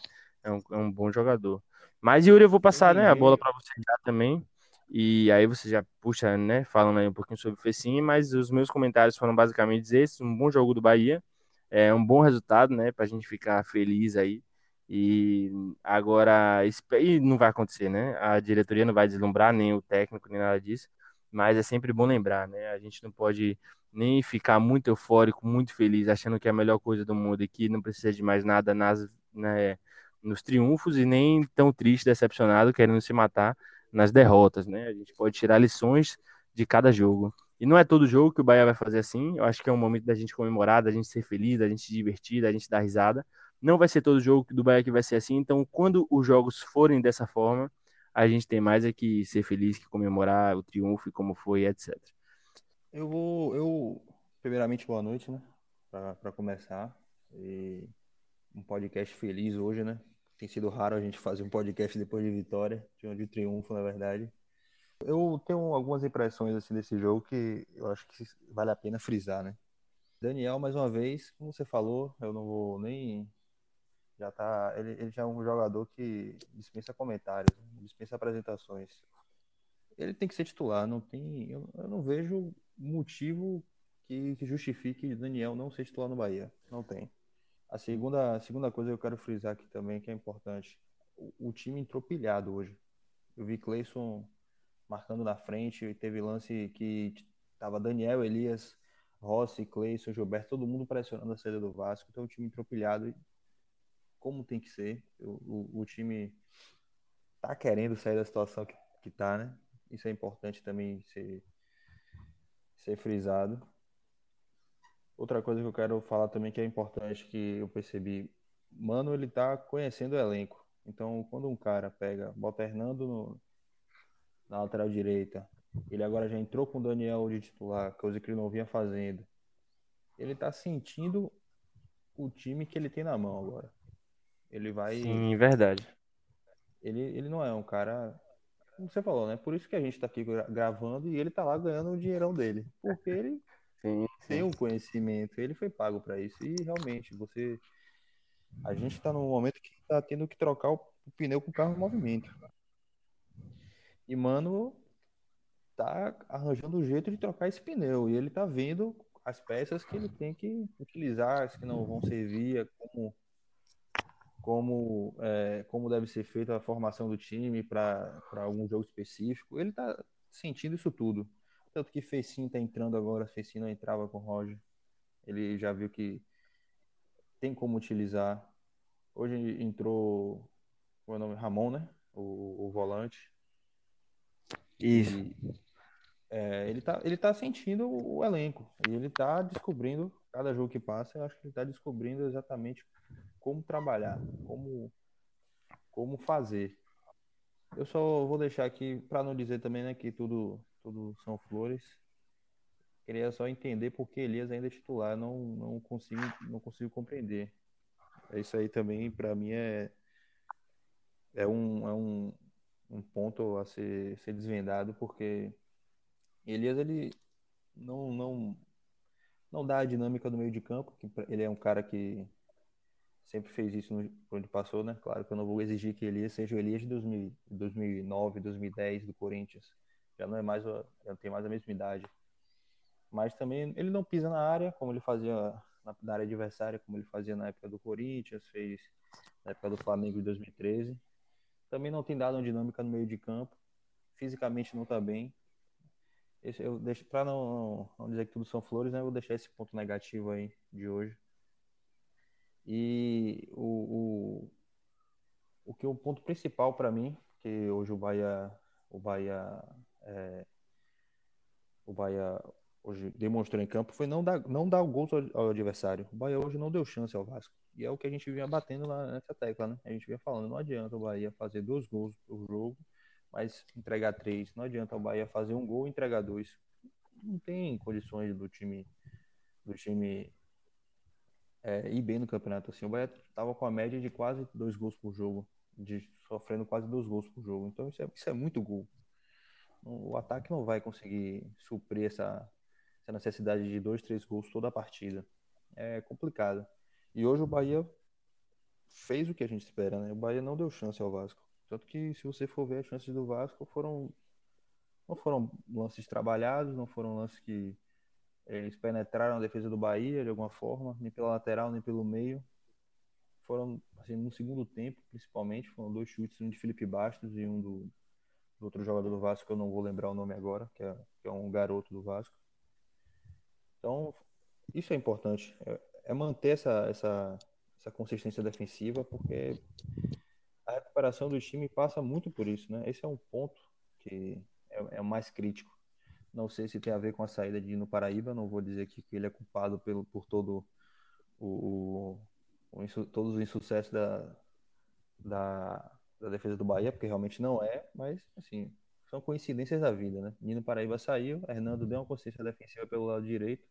É um, é um bom jogador. Mas, Yuri, eu vou passar né, a bola para você já também. E aí você já puxa, né? Falando aí um pouquinho sobre o Fecim, mas os meus comentários foram basicamente esses. Um bom jogo do Bahia é um bom resultado, né, para a gente ficar feliz aí. E agora, e não vai acontecer, né? A diretoria não vai deslumbrar, nem o técnico, nem nada disso. Mas é sempre bom lembrar, né? A gente não pode nem ficar muito eufórico, muito feliz, achando que é a melhor coisa do mundo e que não precisa de mais nada nas, né, nos triunfos e nem tão triste, decepcionado, querendo se matar nas derrotas, né? A gente pode tirar lições de cada jogo. E não é todo jogo que o Bahia vai fazer assim. Eu acho que é um momento da gente comemorar, da gente ser feliz, da gente se divertir, da gente dar risada. Não vai ser todo jogo do Bahia que vai ser assim. Então, quando os jogos forem dessa forma, a gente tem mais é que ser feliz, que comemorar o triunfo como foi, etc. Eu vou, eu primeiramente boa noite, né? Para começar e um podcast feliz hoje, né? Tem sido raro a gente fazer um podcast depois de vitória, de triunfo, na verdade. Eu tenho algumas impressões assim desse jogo que eu acho que vale a pena frisar, né? Daniel, mais uma vez, como você falou, eu não vou nem já tá, ele, ele já é um jogador que dispensa comentários, dispensa apresentações. Ele tem que ser titular, não tem, eu, eu não vejo motivo que, que justifique Daniel não ser titular no Bahia. Não tem. A segunda, a segunda coisa que eu quero frisar aqui também, que é importante, o, o time entrou pilhado hoje. Eu vi Cleison marcando na frente, teve lance que tava Daniel, Elias, Rossi, Cleison, Gilberto, todo mundo pressionando a saída do Vasco. Então o time entrou pilhado como tem que ser. O, o, o time tá querendo sair da situação que, que tá, né? Isso é importante também ser, ser frisado. Outra coisa que eu quero falar também que é importante que eu percebi, mano, ele tá conhecendo o elenco. Então, quando um cara pega, bota Hernando no, na lateral direita, ele agora já entrou com o Daniel de titular, coisa que ele não vinha fazendo. Ele tá sentindo o time que ele tem na mão agora. Ele vai. Sim, verdade. Ele, ele não é um cara como você falou, né? Por isso que a gente tá aqui gravando e ele tá lá ganhando o dinheirão dele. Porque ele sim, sim. tem o um conhecimento, ele foi pago para isso. E realmente, você. A gente tá num momento que tá tendo que trocar o, o pneu com o carro em movimento. E, mano, tá arranjando o jeito de trocar esse pneu. E ele tá vendo as peças que ele tem que utilizar, as que não vão servir, como como, é, como deve ser feita a formação do time para algum jogo específico. Ele está sentindo isso tudo. Tanto que Fecinho está entrando agora, Fecinho não entrava com o Roger. Ele já viu que tem como utilizar. Hoje entrou o nome Ramon, né? O, o volante. Isso. E, é, ele, tá, ele tá sentindo o elenco. E ele tá descobrindo, cada jogo que passa, eu acho que ele tá descobrindo exatamente como trabalhar, como, como fazer. Eu só vou deixar aqui, para não dizer também né, que tudo, tudo são flores, queria só entender por que Elias ainda é titular, não, não, consigo, não consigo compreender. Isso aí também, para mim, é, é, um, é um, um ponto a ser, ser desvendado, porque Elias, ele não, não, não dá a dinâmica do meio de campo, que ele é um cara que sempre fez isso no, onde passou, né? Claro que eu não vou exigir que Elias seja o Elias de 2000, 2009, 2010 do Corinthians. Já não é mais, já tem mais a mesma idade. Mas também ele não pisa na área, como ele fazia na, na área adversária, como ele fazia na época do Corinthians, fez na época do Flamengo de 2013. Também não tem dado uma dinâmica no meio de campo. Fisicamente não está bem. Eu deixo para não, não dizer que tudo são flores, né? Eu vou deixar esse ponto negativo aí de hoje. E o, o, o que o ponto principal para mim, que hoje o Bahia, o Bahia, é, o Bahia hoje demonstrou em campo foi não dar, não dar o gol ao, ao, adversário. O Bahia hoje não deu chance ao Vasco. E é o que a gente vinha batendo lá nessa tecla, né? A gente vinha falando, não adianta o Bahia fazer dois gols por jogo, mas entregar três. Não adianta o Bahia fazer um gol e entregar dois. Não tem condições do time do time é, ir bem no campeonato. Assim, o Bahia estava com a média de quase dois gols por jogo, de sofrendo quase dois gols por jogo. Então isso é, isso é muito gol. O ataque não vai conseguir suprir essa, essa necessidade de dois, três gols toda a partida. É complicado. E hoje o Bahia fez o que a gente espera, né? O Bahia não deu chance ao Vasco. Tanto que se você for ver as chances do Vasco foram não foram lances trabalhados, não foram lances que Eles penetraram a defesa do Bahia de alguma forma, nem pela lateral, nem pelo meio. Foram, assim, no segundo tempo, principalmente, foram dois chutes, um de Felipe Bastos e um do, do outro jogador do Vasco, que eu não vou lembrar o nome agora, que é, que é um garoto do Vasco. Então, isso é importante. É, é manter essa, essa, essa consistência defensiva, porque a recuperação do time passa muito por isso, né? Esse é um ponto que é, é o mais crítico. Não sei se tem a ver com a saída de no Paraíba, não vou dizer aqui que ele é culpado pelo, por todo o, o, o todos os insucessos da, da, da, defesa do Bahia, porque realmente não é, mas assim, são coincidências da vida, né? Nino Paraíba saiu, Hernando deu uma consciência defensiva pelo lado direito,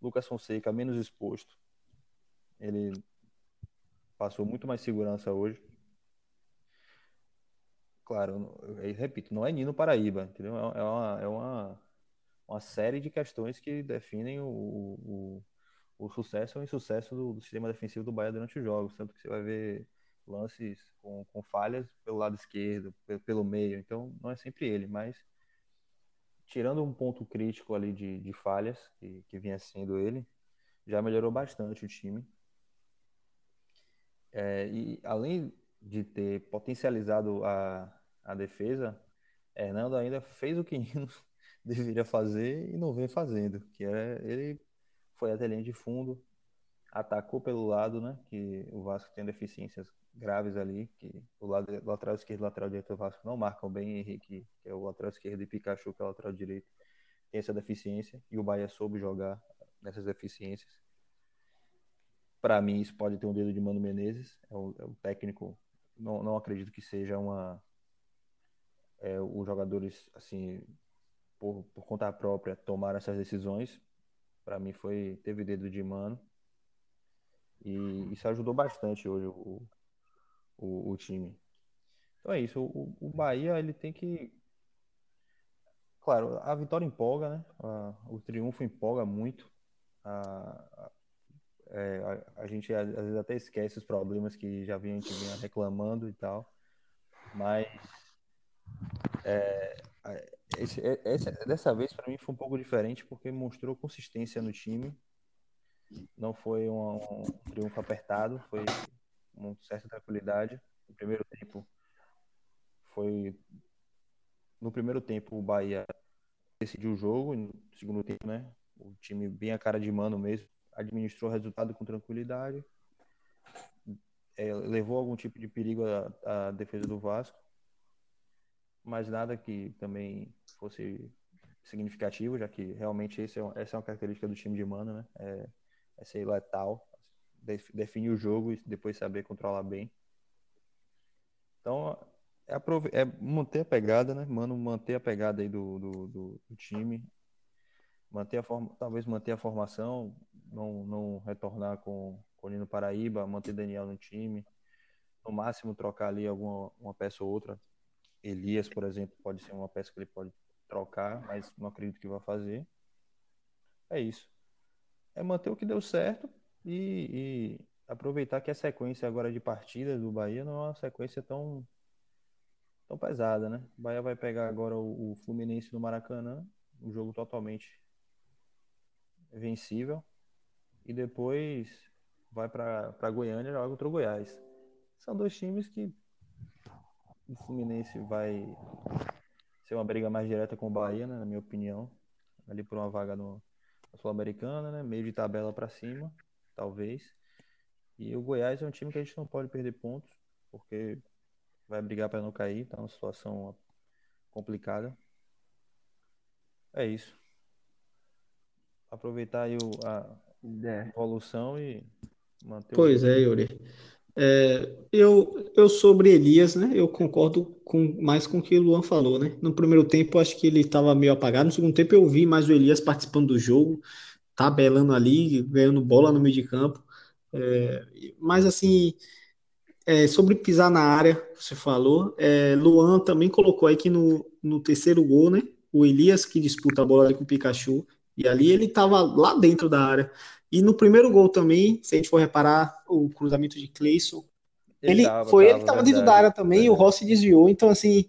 Lucas Fonseca menos exposto. Ele passou muito mais segurança hoje. Claro, eu repito, não é Nino Paraíba, entendeu? É, é uma, é uma, uma série de questões que definem o, o, o sucesso ou insucesso do, do, sistema defensivo do Bahia durante os jogos. Tanto que você vai ver lances com, com falhas pelo lado esquerdo, pelo meio. Então, não é sempre ele, mas tirando um ponto crítico ali de, de falhas, que, que vinha sendo ele, já melhorou bastante o time. É, e além de ter potencializado a, a defesa, Hernando ainda fez o que deveria fazer e não vem fazendo, que é ele foi até linha de fundo, atacou pelo lado, né, que o Vasco tem deficiências graves ali, que o lado lateral esquerdo e lateral direito do Vasco não marcam bem Henrique, que é o lateral esquerdo, e Pikachu, que é o lateral direito, tem essa deficiência, e o Bahia soube jogar nessas deficiências. Para mim, isso pode ter um dedo de Mano Menezes, é o, é o técnico, não, não acredito que seja uma. É, os jogadores, assim, por, por conta própria, tomaram essas decisões. Para mim, foi teve dedo de Mano. E isso ajudou bastante hoje o, o, o time. Então é isso. O, o, Bahia ele tem que. Claro, a vitória empolga, né? A, o triunfo empolga muito. A, a, é, a, gente às vezes até esquece os problemas que já vinha, a gente vinha reclamando e tal. Mas é, esse, esse, dessa vez para mim foi um pouco diferente porque mostrou consistência no time. Não foi um, um triunfo apertado, foi com certa tranquilidade. No primeiro tempo foi no primeiro tempo o Bahia decidiu o jogo, no segundo tempo, né? O time bem a cara de mano mesmo, administrou o resultado com tranquilidade. É, levou algum tipo de perigo à, à defesa do Vasco, mas nada que também fosse significativo, já que realmente é, essa é uma característica do time de mano, né? É, é ser letal, definir o jogo e depois saber controlar bem. Então, é, é manter a pegada, né? Mano, manter a pegada aí do, do, do, do time. Manter a forma, talvez manter a formação, não, não retornar com, com o Nino Paraíba, manter Daniel no time. No máximo, trocar ali alguma uma peça ou outra. Elias, por exemplo, pode ser uma peça que ele pode trocar, mas não acredito que vai fazer. É isso. É manter o que deu certo e, e, aproveitar que a sequência agora de partidas do Bahia não é uma sequência tão, tão pesada, né? O Bahia vai pegar agora o, o Fluminense no Maracanã, um jogo totalmente vencível, e depois vai para Goiânia e joga contra o Goiás. São dois times que o Fluminense vai ser uma briga mais direta com o Bahia, né, na minha opinião, ali por uma vaga no Sul-Americana, né, meio de tabela para cima talvez. E o Goiás é um time que a gente não pode perder pontos, porque vai brigar para não cair, tá numa situação complicada. É isso. Aproveitar aí o, a é. evolução e manter Pois o... é, Yuri. É, eu, eu sobre Elias, né? Eu concordo com mais com o que o Luan falou, né? No primeiro tempo, acho que ele estava meio apagado. No segundo tempo, eu vi mais o Elias participando do jogo tabelando ali, ganhando bola no meio de campo. É, mas assim, é, sobre pisar na área, você falou, é, Luan também colocou aí que no, no terceiro gol, né? O Elias que disputa a bola ali com o Pikachu, e ali ele estava lá dentro da área. E no primeiro gol também, se a gente for reparar, o cruzamento de Cleison, ele, ele tava, foi tava, ele que estava dentro da área também, e o Rossi desviou, então assim,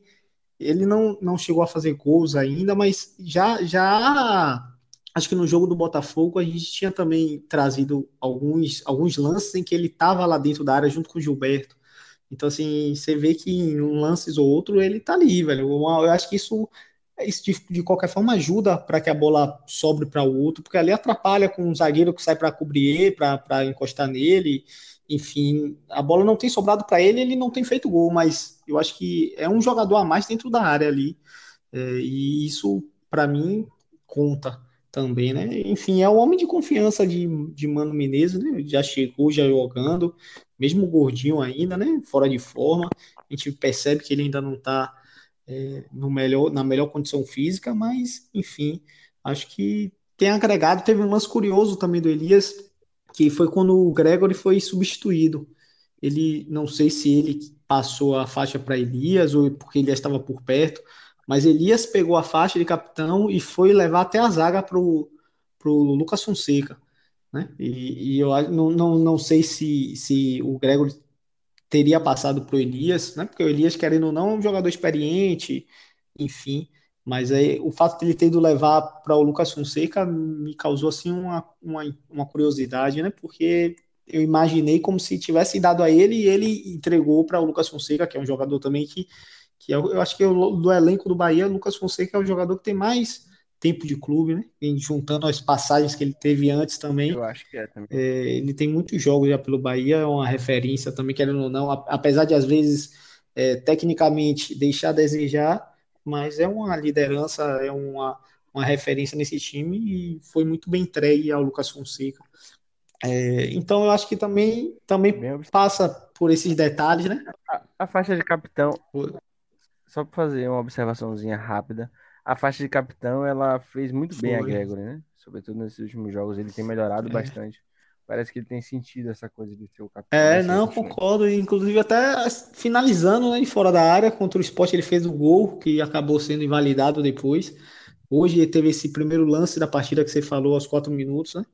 ele não, não chegou a fazer gols ainda, mas já já acho que no jogo do Botafogo a gente tinha também trazido alguns, alguns lances em que ele estava lá dentro da área junto com o Gilberto. Então, assim, você vê que em um lances ou outro ele tá ali, velho. Eu acho que isso, isso de, qualquer forma ajuda para que a bola sobre para o outro, porque ali atrapalha com um zagueiro que sai para cobrir, para encostar nele. Enfim, a bola não tem sobrado para ele, ele não tem feito gol, mas eu acho que é um jogador a mais dentro da área ali. É, e isso, para mim, conta também, né? Enfim, é o homem de confiança de, de Mano Menezes, né? Já chegou, já jogando, mesmo gordinho ainda, né? Fora de forma, a gente percebe que ele ainda não está é, no melhor, na melhor condição física, mas, enfim, acho que tem agregado. Teve um lance curioso também do Elias, que foi quando o Gregory foi substituído. Ele, não sei se ele passou a faixa para Elias ou porque Elias estava por perto, mas Elias pegou a faixa de capitão e foi levar até a zaga para o Lucas Fonseca. Né? E, e, eu não, não, não sei se, se o Gregory teria passado para o Elias, né? porque o Elias, querendo ou não, é um jogador experiente, enfim. Mas aí, o fato de ele ter ido levar para o Lucas Fonseca me causou assim uma, uma, uma curiosidade, né? Porque eu imaginei como se tivesse dado a ele e ele entregou para o Lucas Fonseca, que é um jogador também que que eu, é eu acho que eu, do elenco do Bahia, o Lucas Fonseca é o jogador que tem mais tempo de clube, né? E juntando as passagens que ele teve antes também. Eu acho que é também. É, ele tem muitos jogos já pelo Bahia, é uma referência também, querendo ou não, apesar de às vezes é, tecnicamente deixar a desejar, mas é uma liderança, é uma, uma referência nesse time e foi muito bem entregue ao Lucas Fonseca. É, então eu acho que também, também passa por esses detalhes, né? A, a faixa de capitão, só para fazer uma observaçãozinha rápida, a faixa de capitão ela fez muito bem a Gregory, né? Sobretudo nesses últimos jogos, ele tem melhorado é. bastante. Parece que ele tem sentido essa coisa de ser o capitão. É, não, concordo. Inclusive, até finalizando né, fora da área, contra o esporte, ele fez o gol que acabou sendo invalidado depois. Hoje teve esse primeiro lance da partida que você falou aos quatro minutos, né?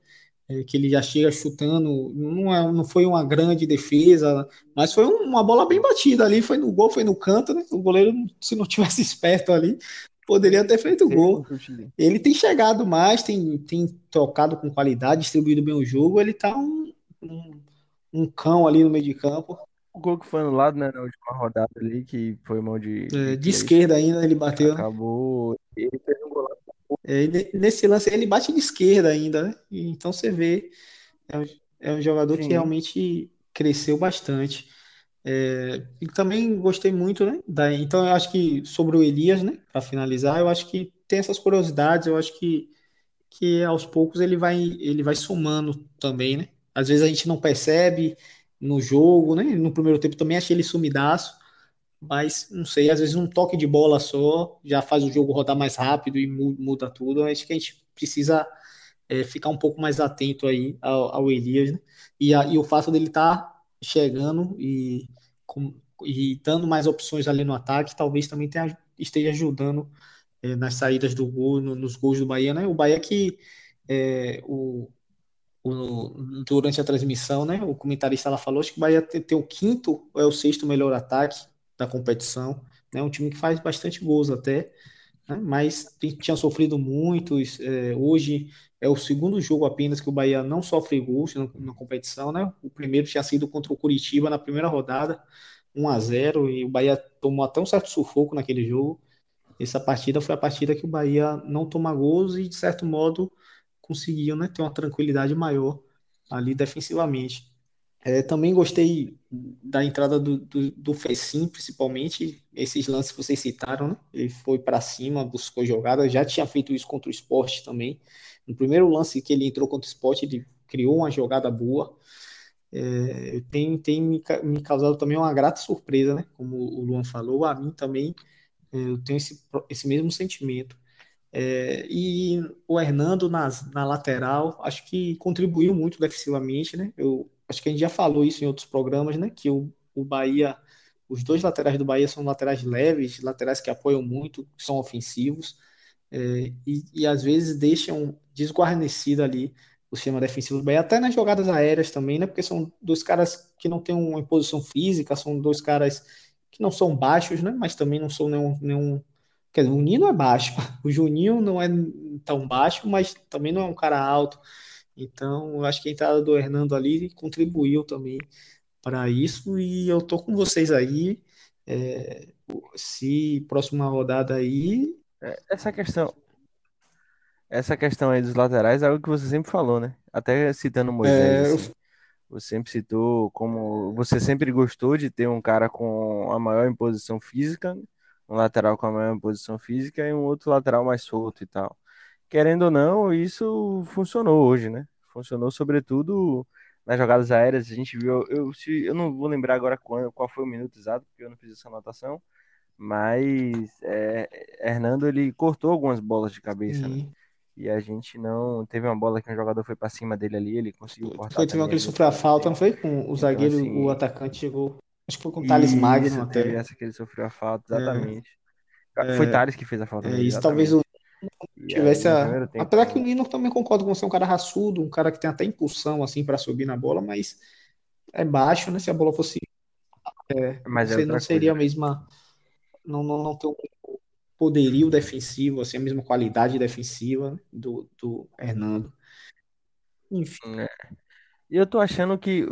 É, que ele já chega chutando, não, é, não foi uma grande defesa, mas foi uma bola bem batida ali, foi no gol, foi no canto, né? O goleiro, se não tivesse esperto ali, poderia ter feito gol. Ele tem chegado mais, tem, tem tocado com qualidade, distribuído bem o jogo, ele tá um, um, um cão ali no meio de campo. O gol que foi anulado, né, na última rodada ali, que foi mão de. É, de esquerda ainda ele bateu. Acabou. Ele fez um golaço é, nesse lance ele bate de esquerda ainda, né? Então você vê, é um, é um jogador Sim. que realmente cresceu bastante. É, e também gostei muito, né? Da, então eu acho que sobre o Elias, né? Para finalizar, eu acho que tem essas curiosidades, eu acho que, que aos poucos ele vai, ele vai somando também, né? Às vezes a gente não percebe no jogo, né? No primeiro tempo também achei ele sumidaço, mas não sei, às vezes um toque de bola só já faz o jogo rodar mais rápido e muda tudo. Acho que a gente precisa é, ficar um pouco mais atento aí ao, ao Elias, né? e, a, e, o fato dele estar tá chegando e, com, e dando mais opções ali no ataque, talvez também tenha, esteja ajudando é, nas saídas do gol, no, nos gols do Bahia, né? O Bahia que é, o, o, durante a transmissão, né? O comentarista ela falou acho que o Bahia tem, tem o quinto ou é o sexto melhor ataque da competição. Né? um time que faz bastante gols até, né? mas tinha sofrido muitos. É, hoje é o segundo jogo apenas que o Bahia não sofre gols na, na, competição. Né? O primeiro tinha sido contra o Curitiba na primeira rodada, 1 a 0 e o Bahia tomou até um certo sufoco naquele jogo. Essa partida foi a partida que o Bahia não toma gols e, de certo modo, conseguiu né, ter uma tranquilidade maior ali defensivamente. É, também gostei da entrada do, do, do Fecim, principalmente esses lances que vocês citaram, né? Ele foi para cima, buscou jogada, já tinha feito isso contra o esporte também. No primeiro lance que ele entrou contra o esporte, ele criou uma jogada boa. É, tem, tem me, me, causado também uma grata surpresa, né? Como o Luan falou, a mim também é, eu tenho esse, esse mesmo sentimento. É, e o Hernando na, na lateral, acho que contribuiu muito defensivamente, né? Eu acho que a gente já falou isso em outros programas, né? Que o, o Bahia, os dois laterais do Bahia são laterais leves, laterais que apoiam muito, são ofensivos, é, e, e às vezes deixam desguarnecido ali o sistema defensivo do Bahia, até nas jogadas aéreas também, né? Porque são dois caras que não têm uma imposição física, são dois caras que não são baixos, né? Mas também não são nenhum, nenhum Quer dizer, o Nino é baixo, o Juninho não é tão baixo, mas também não é um cara alto. Então, eu acho que a entrada do Hernando ali contribuiu também para isso. E eu tô com vocês aí. É, se próxima rodada aí. É, essa questão, essa questão aí dos laterais é algo que você sempre falou, né? Até citando Moisés, É, assim, você sempre citou como você sempre gostou de ter um cara com a maior imposição física, um lateral com a maior imposição física e um outro lateral mais solto e tal. Querendo ou não, isso funcionou hoje, né? Funcionou sobretudo nas jogadas aéreas. A gente viu, eu, se- eu não vou lembrar agora qual, qual foi o minuto exato, porque eu não fiz essa anotação, mas é, Hernando ele cortou algumas bolas de cabeça, né? E a gente não. Teve uma bola que um jogador foi pra cima dele ali, ele conseguiu cortar Foi, teve uma que ele sofreu a falta, não foi? Com o Então, zagueiro, o assim, atacante chegou. Acho que foi com o Thales Magno isso, teve até. essa que ele sofreu a falta, É, exatamente. Foi Thales que fez a falta é isso. Talvez o. E aí, tivesse no a. tempo, Apesar que o Nino também concordo com você, é um cara raçudo, um cara que tem até impulsão assim para subir na bola, mas é baixo, né? Se a bola fosse. mas é Você não seria a coisa. mesma. Não, não, não tem o poderio defensivo, assim, a mesma qualidade defensiva do, do Hernando. Enfim, É. E eu tô achando que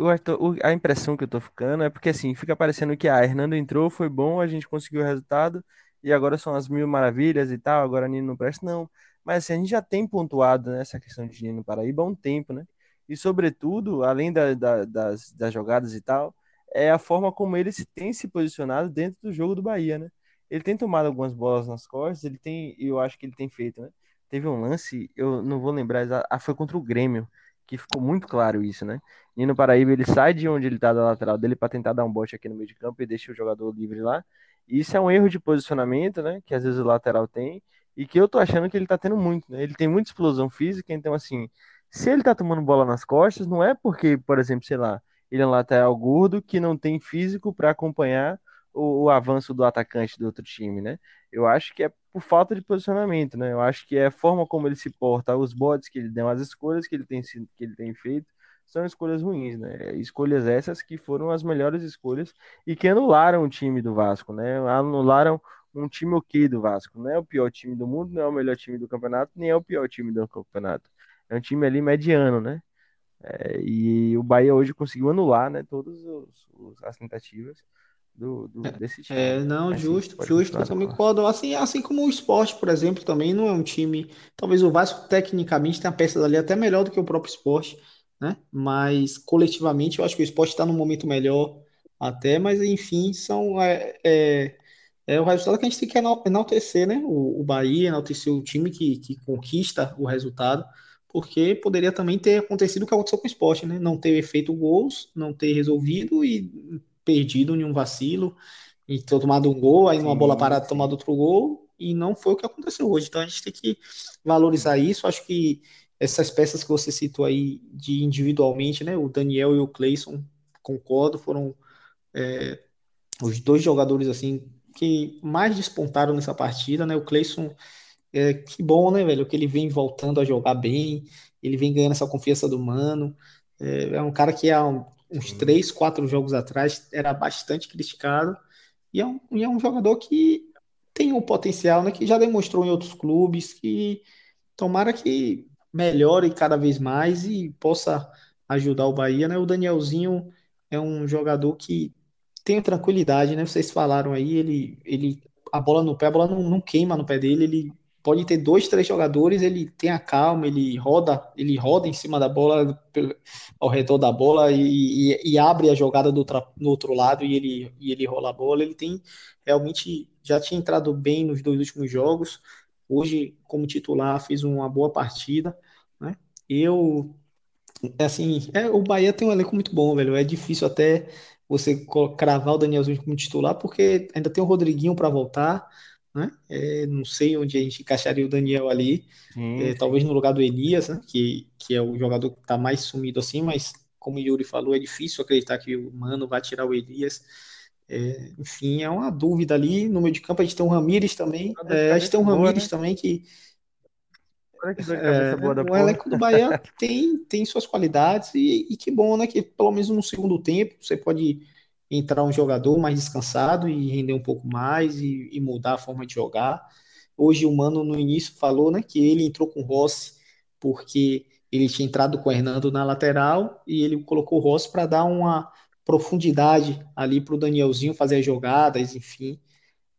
a impressão que eu tô ficando é porque assim, fica parecendo que a ah, Hernando entrou, foi bom, a gente conseguiu o resultado e agora são as mil maravilhas e tal, agora Nino não presta, não. Mas assim, a gente já tem pontuado nessa questão de Nino Paraíba há um tempo, né? E sobretudo, além da- da- das, das jogadas e tal, é a forma como ele se tem se posicionado dentro do jogo do Bahia, né? Ele tem tomado algumas bolas nas costas, ele tem, eu acho que ele tem feito, né? Teve um lance, eu não vou lembrar, ah, foi contra o Grêmio que ficou muito claro isso, né? Nino Paraíba, ele sai de onde ele tá da lateral dele para tentar dar um bote aqui no meio de campo e deixa o jogador livre lá. Isso é um erro de posicionamento, né? Que às vezes o lateral tem e que eu tô achando que ele tá tendo muito, né? Ele tem muita explosão física, então assim, se ele tá tomando bola nas costas, não é porque, por exemplo, sei lá, ele é um lateral gordo que não tem físico para acompanhar o, o avanço do atacante do outro time, né? Eu acho que é por falta de posicionamento, né? Eu acho que é a forma como ele se porta, os botes que ele deu, as escolhas que ele tem, que ele tem feito, são escolhas ruins, né? Escolhas essas que foram as melhores escolhas e que anularam o time do Vasco, né? Anularam um time ok do Vasco. Não é o pior time do mundo, não é o melhor time do campeonato, nem é o pior time do campeonato. É um time ali mediano, né? É, e o Bahia hoje conseguiu anular, né? Todas os- os- as tentativas do, do- desse time. é, não, Assim, justo, justo, eu também concordo. Assim, assim como o esporte, por exemplo, também não é um time. Talvez o Vasco, tecnicamente, tenha peças ali até melhor do que o próprio esporte, né? Mas coletivamente eu acho que o esporte está num momento melhor até, mas enfim, são. É, é, é o resultado que a gente tem que enal- enaltecer, né? O, o Bahia, enaltecer o time que, que conquista o resultado, porque poderia também ter acontecido o que aconteceu com o esporte, né? Não ter feito gols, não ter resolvido e perdido em um vacilo, e ter tomado um gol, aí numa bola parada tomado outro gol, e não foi o que aconteceu hoje. Então a gente tem que valorizar isso. Acho que essas peças que você citou aí de individualmente, né? O Daniel e o Cleison, concordo, foram os dois jogadores assim que mais despontaram nessa partida, né? O Cleison, é, que bom, né, velho? Que ele vem voltando a jogar bem, ele vem ganhando essa confiança do Mano. É, é um cara que há uns três, quatro jogos atrás era bastante criticado e é um, e é um jogador que tem um potencial, né? Que já demonstrou em outros clubes, que tomara que melhore cada vez mais e possa ajudar o Bahia, né? O Danielzinho é um jogador que tem tranquilidade, né? Vocês falaram aí, ele, ele, a bola no pé, a bola não, não queima no pé dele, ele pode ter dois, três jogadores, ele tem a calma, ele roda, ele roda em cima da bola, ao redor da bola e, e- e abre a jogada do no outro lado e ele, e ele rola a bola. Ele tem realmente já tinha entrado bem nos dois últimos jogos. Hoje, como titular, fez uma boa partida? Eu assim, é, o Bahia tem um elenco muito bom, velho. É difícil até você cravar o Danielzinho como titular, porque ainda tem o Rodriguinho para voltar, né? É, não sei onde a gente encaixaria o Daniel ali. É, talvez no lugar do Elias, né? Que, que é o jogador que está mais sumido assim, mas como o Yuri falou, é difícil acreditar que o Mano vai tirar o Elias. É, enfim, é uma dúvida ali. No meio de campo a gente tem o Ramires também. É, a gente tem o Ramires né? também que Olha que dor de cabeça boa da o porra. elenco do Bahia tem, tem suas qualidades e, e que bom, né? Que pelo menos no segundo tempo você pode entrar um jogador mais descansado e render um pouco mais e, e mudar a forma de jogar. Hoje o Mano no início falou, né, que ele entrou com o Rossi porque ele tinha entrado com o Hernando na lateral e ele colocou o Rossi para dar uma profundidade ali para o Danielzinho fazer as jogadas, enfim.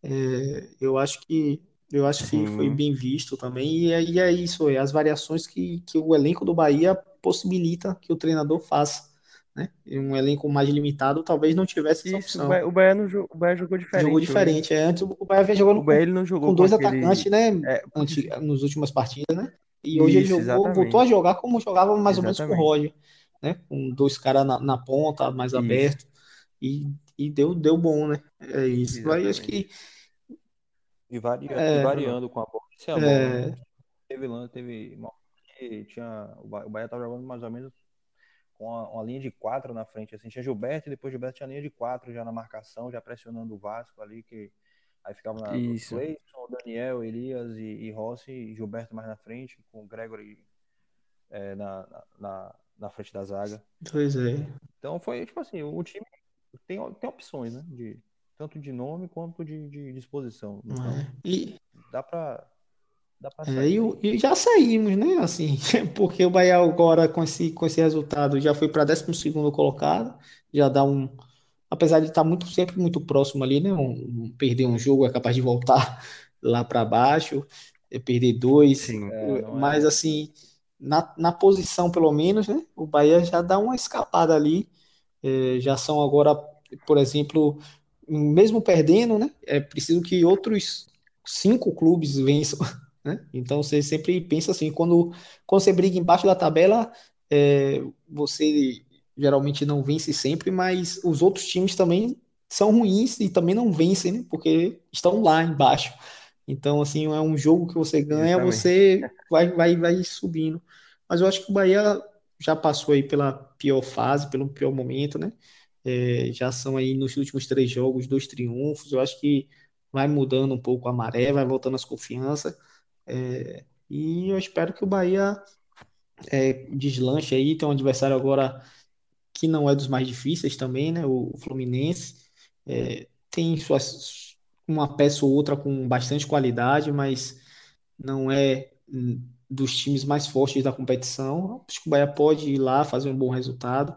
É, eu acho que eu acho que foi bem visto também, e é, e é isso, é as variações que, que o elenco do Bahia possibilita que o treinador faça, né? E um elenco mais limitado talvez não tivesse essa Isso, o opção. Bahia, o Bahia, não o Bahia jogou diferente Jogou hoje. diferente. É, antes o Bahia vinha jogando O Bahia com, ele não com jogou com dois aquele. atacantes, né? É, assim, nos últimas partidas, né? E hoje ele isso, jogou, voltou a exatamente. jogar como jogava mais ou menos com o Exatamente. Roger, né? Com dois caras na, na ponta, mais Isso, aberto, e, e deu, deu bom, né? É isso. Aí acho exatamente. que E, varia, e é, variando com a bola. Isso é bom, né? é, Teve lance, teve tinha. O Ba- o Bahia tava jogando mais ou menos com uma, uma linha de quatro na frente. Assim, tinha Gilberto e depois Gilberto tinha linha de quatro já na marcação, já pressionando o Vasco ali, que aí ficava na, Isso. Cleison, Daniel, Elias e, e Rossi, e Gilberto mais na frente, com o Gregory é, na, na, na, na frente da zaga. pois é. Então foi tipo assim, o time tem, tem opções, né? De, tanto de nome quanto de, de disposição. Não Então é. E, dá pra, dá pra é, e, e já saímos, né? Assim, porque o Bahia agora com esse, com esse resultado já foi para 12º colocado, já dá um, apesar de estar muito sempre muito próximo ali, né? Um, um- perder um jogo é capaz de voltar lá para baixo, é perder dois, Sim. É, não mas é. assim, na, na posição pelo menos, né? O Bahia já dá uma escapada ali, é, já são agora, por exemplo, mesmo perdendo, né? É preciso que outros cinco clubes vençam, né? Então você sempre pensa assim, quando, quando você briga embaixo da tabela, é, você geralmente não vence sempre, mas os outros times também são ruins e também não vencem, né? Porque estão lá embaixo. Então, assim, é um jogo que você ganha, você vai, vai, vai subindo. Mas eu acho que o Bahia já passou aí pela pior fase, pelo pior momento, né? É, já são aí nos últimos três jogos dois triunfos. Eu acho que vai mudando um pouco a maré, vai voltando as confianças. É, e eu espero que o Bahia é, deslanche aí. Tem um adversário agora que não é dos mais difíceis também, né? O Fluminense. É, tem suas, uma peça ou outra com bastante qualidade, mas não é dos times mais fortes da competição. Acho que o Bahia pode ir lá fazer um bom resultado.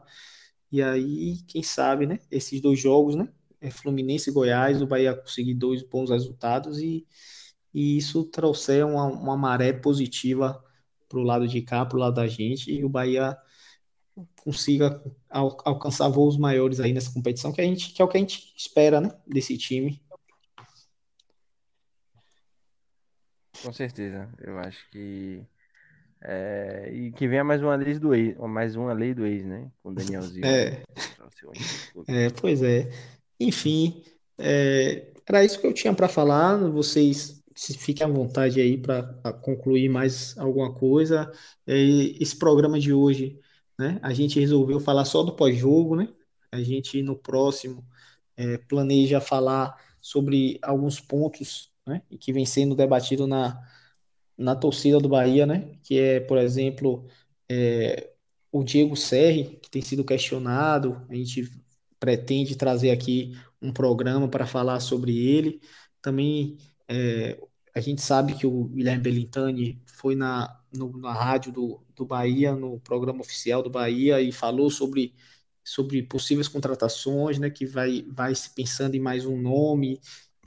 E aí, quem sabe, né? Esses dois jogos, né? é Fluminense e Goiás, o Bahia conseguir dois bons resultados e, e isso trouxer uma, uma maré positiva para o lado de cá, para o lado da gente, e o Bahia consiga al- alcançar voos maiores aí nessa competição, que a gente, que é o que a gente espera, né? Desse time. Com certeza. Eu acho que. É, E que venha mais uma lei do ex, mais uma lei do ex, né? Com o Danielzinho. É, é, pois é. Enfim, é, era isso que eu tinha para falar. Vocês se fiquem à vontade aí para concluir mais alguma coisa. É, esse programa de hoje, né? A gente resolveu falar só do pós-jogo, né? A gente no próximo é, planeja falar sobre alguns pontos, né? Que vem sendo debatido na na torcida do Bahia, né? Que é, por exemplo, é, o Diego Serri, que tem sido questionado. A gente pretende trazer aqui um programa para falar sobre ele. Também é, a gente sabe que o Guilherme Belintani foi na, no- na rádio do, do Bahia, no programa oficial do Bahia, e falou sobre, sobre possíveis contratações, né? Que vai, vai se pensando em mais um nome,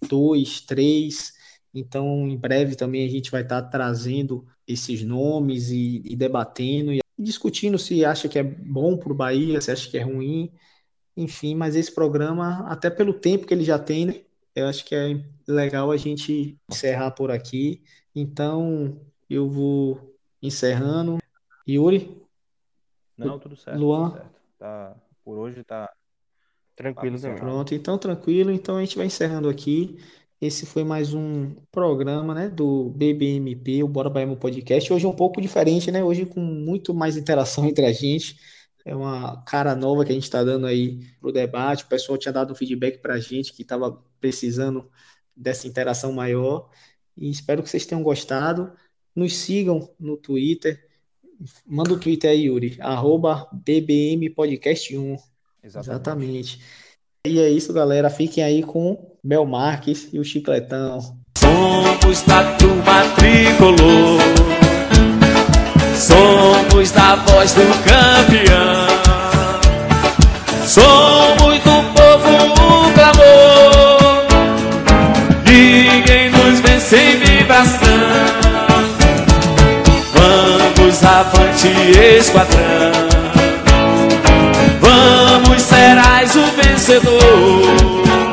dois, três. Então, em breve também a gente vai estar trazendo esses nomes e, e debatendo e discutindo se acha que é bom para o Bahia, se acha que é ruim, enfim. Mas esse programa, até pelo tempo que ele já tem, né? Eu acho que é legal a gente encerrar por aqui. Então, eu vou encerrando. Yuri, Não, tudo certo, tudo Luan, certo. Tá, por hoje tá papo Tranquilo também. encerrado. Pronto, então tranquilo. Então a gente vai encerrando aqui. Esse foi mais um programa, né, do BBMP, o Bora Bahia Podcast. Hoje é um pouco diferente, né? Hoje com muito mais interação entre a gente. É uma cara nova que a gente está dando aí pro debate. O pessoal tinha dado um feedback para a gente que estava precisando dessa interação maior. E espero que vocês tenham gostado. Nos sigam no Twitter. Manda o Twitter aí, Yuri. Arroba BBM Podcast 1. Exatamente. Exatamente. E é isso, galera. Fiquem aí com Mel Marques e o Chicletão. Somos da turma tricolor. Somos da voz do campeão. Somos do povo o clamor. Ninguém nos vence em vibração. Vamos avante, esquadrão. Vamos, serás o vencedor.